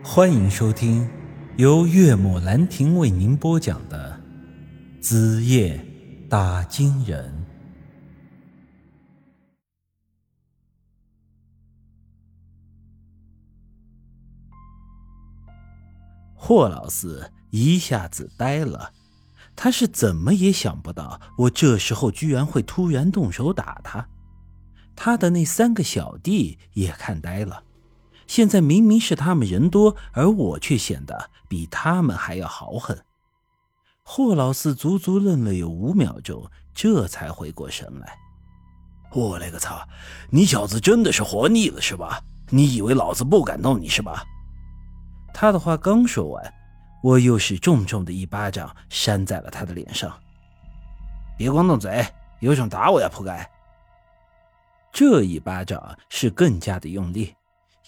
欢迎收听由岳母兰亭为您播讲的《子夜打金人》。霍老四一下子呆了，他是怎么也想不到，我这时候居然会突然动手打他。他的那三个小弟也看呆了。现在明明是他们人多，而我却显得比他们还要豪横。霍老四足足愣了有五秒钟，这才回过神来。我勒个操！你小子真的是活腻了是吧？你以为老子不敢弄你是吧？他的话刚说完，我又是重重的一巴掌扇在了他的脸上。别光动嘴，有种打我呀，铺盖！这一巴掌是更加的用力。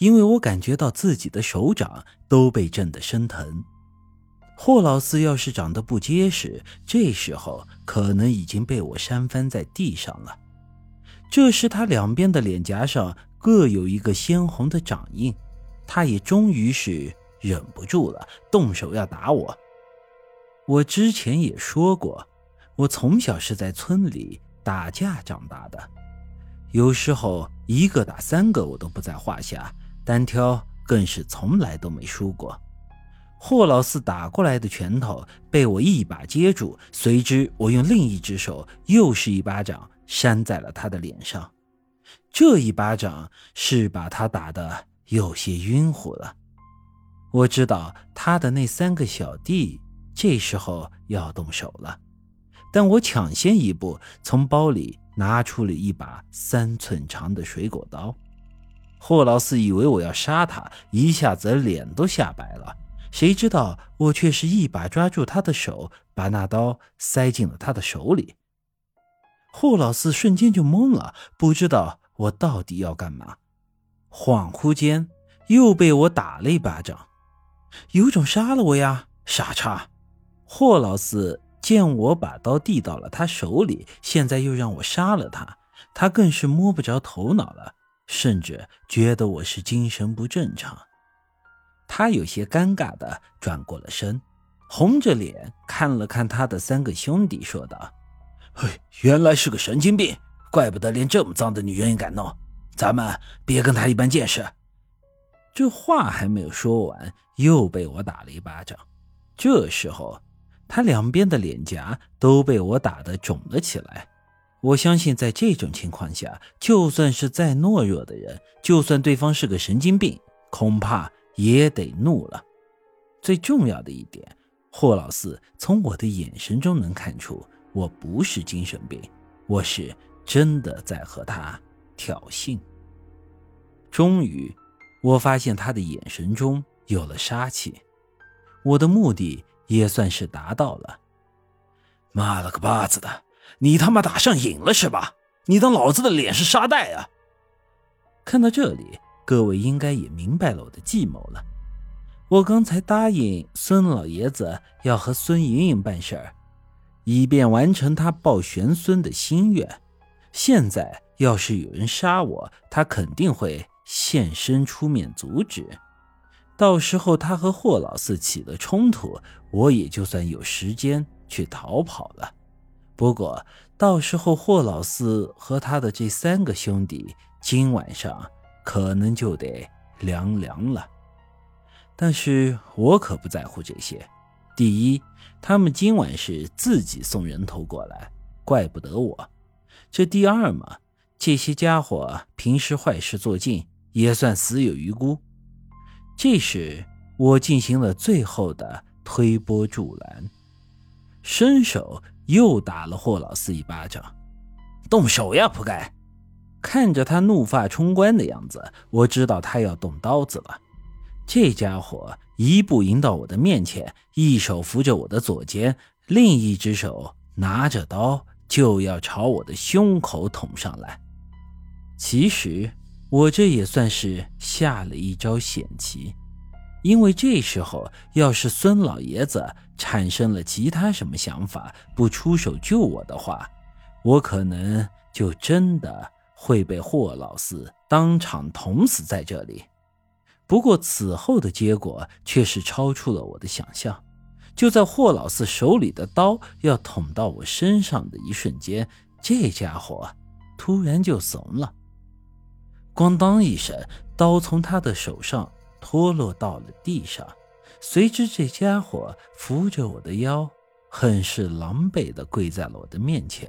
因为我感觉到自己的手掌都被震得生疼。霍老四要是长得不结实，这时候可能已经被我扇翻在地上了。这时他两边的脸颊上各有一个鲜红的掌印，他也终于是忍不住了，动手要打我。我之前也说过，我从小是在村里打架长大的，有时候一个打三个我都不在话下。单挑更是从来都没输过。霍老四打过来的拳头被我一把接住，随之我用另一只手又是一巴掌扇在了他的脸上。这一巴掌是把他打得有些晕乎了。我知道他的那三个小弟这时候要动手了，但我抢先一步从包里拿出了一把三寸长的水果刀。霍老四以为我要杀他，一下子脸都吓白了。谁知道我却是一把抓住他的手，把那刀塞进了他的手里。霍老四瞬间就懵了，不知道我到底要干嘛。恍惚间又被我打了一巴掌，有种杀了我呀，傻叉！霍老四见我把刀递到了他手里，现在又让我杀了他，他更是摸不着头脑了。甚至觉得我是精神不正常，他有些尴尬的转过了身，红着脸看了看他的三个兄弟，说道：“嘿，原来是个神经病，怪不得连这么脏的女人也敢弄。咱们别跟他一般见识。”这话还没有说完，又被我打了一巴掌。这时候，他两边的脸颊都被我打得肿了起来。我相信，在这种情况下，就算是再懦弱的人，就算对方是个神经病，恐怕也得怒了。最重要的一点，霍老四从我的眼神中能看出，我不是精神病，我是真的在和他挑衅。终于，我发现他的眼神中有了杀气，我的目的也算是达到了。妈了个巴子的！你他妈打上瘾了是吧？你当老子的脸是沙袋啊？看到这里，各位应该也明白了我的计谋了。我刚才答应孙老爷子要和孙莹莹办事儿，以便完成他抱玄孙的心愿。现在要是有人杀我，他肯定会现身出面阻止。到时候他和霍老四起了冲突，我也就算有时间去逃跑了。不过，到时候霍老四和他的这三个兄弟今晚上可能就得凉凉了。但是我可不在乎这些。第一，他们今晚是自己送人头过来，怪不得我。这第二嘛，这些家伙平时坏事做尽，也算死有余辜。这时，我进行了最后的推波助澜，伸手。又打了霍老四一巴掌，动手呀，铺盖！看着他怒发冲冠的样子，我知道他要动刀子了。这家伙一步迎到我的面前，一手扶着我的左肩，另一只手拿着刀就要朝我的胸口捅上来。其实我这也算是下了一招险棋。因为这时候，要是孙老爷子产生了其他什么想法，不出手救我的话，我可能就真的会被霍老四当场捅死在这里。不过此后的结果却是超出了我的想象。就在霍老四手里的刀要捅到我身上的一瞬间，这家伙突然就怂了。咣当一声，刀从他的手上脱落到了地上，随之这家伙扶着我的腰，很是狼狈的跪在了我的面前。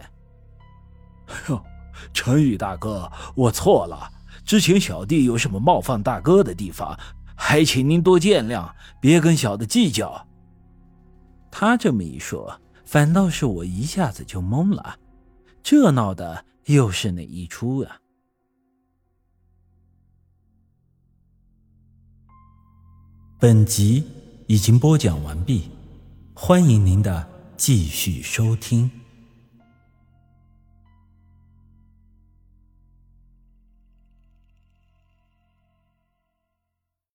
哎呦，陈宇大哥，我错了。之前小弟有什么冒犯大哥的地方，还请您多见谅，别跟小的计较。他这么一说，反倒是我一下子就懵了，这闹的又是哪一出啊？本集已经播讲完毕，欢迎您的继续收听。